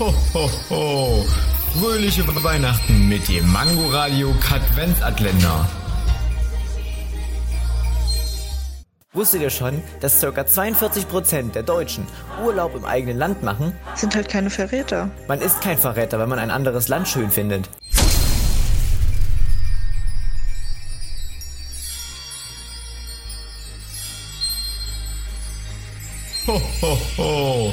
Ho, ho, ho. Fröhliche Weihnachten mit dem Mangoradio Katwenzatländer. Wusstet ihr schon, dass ca. 42% der Deutschen Urlaub im eigenen Land machen? Sind halt keine Verräter. Man ist kein Verräter, wenn man ein anderes Land schön findet. Ho, ho, ho.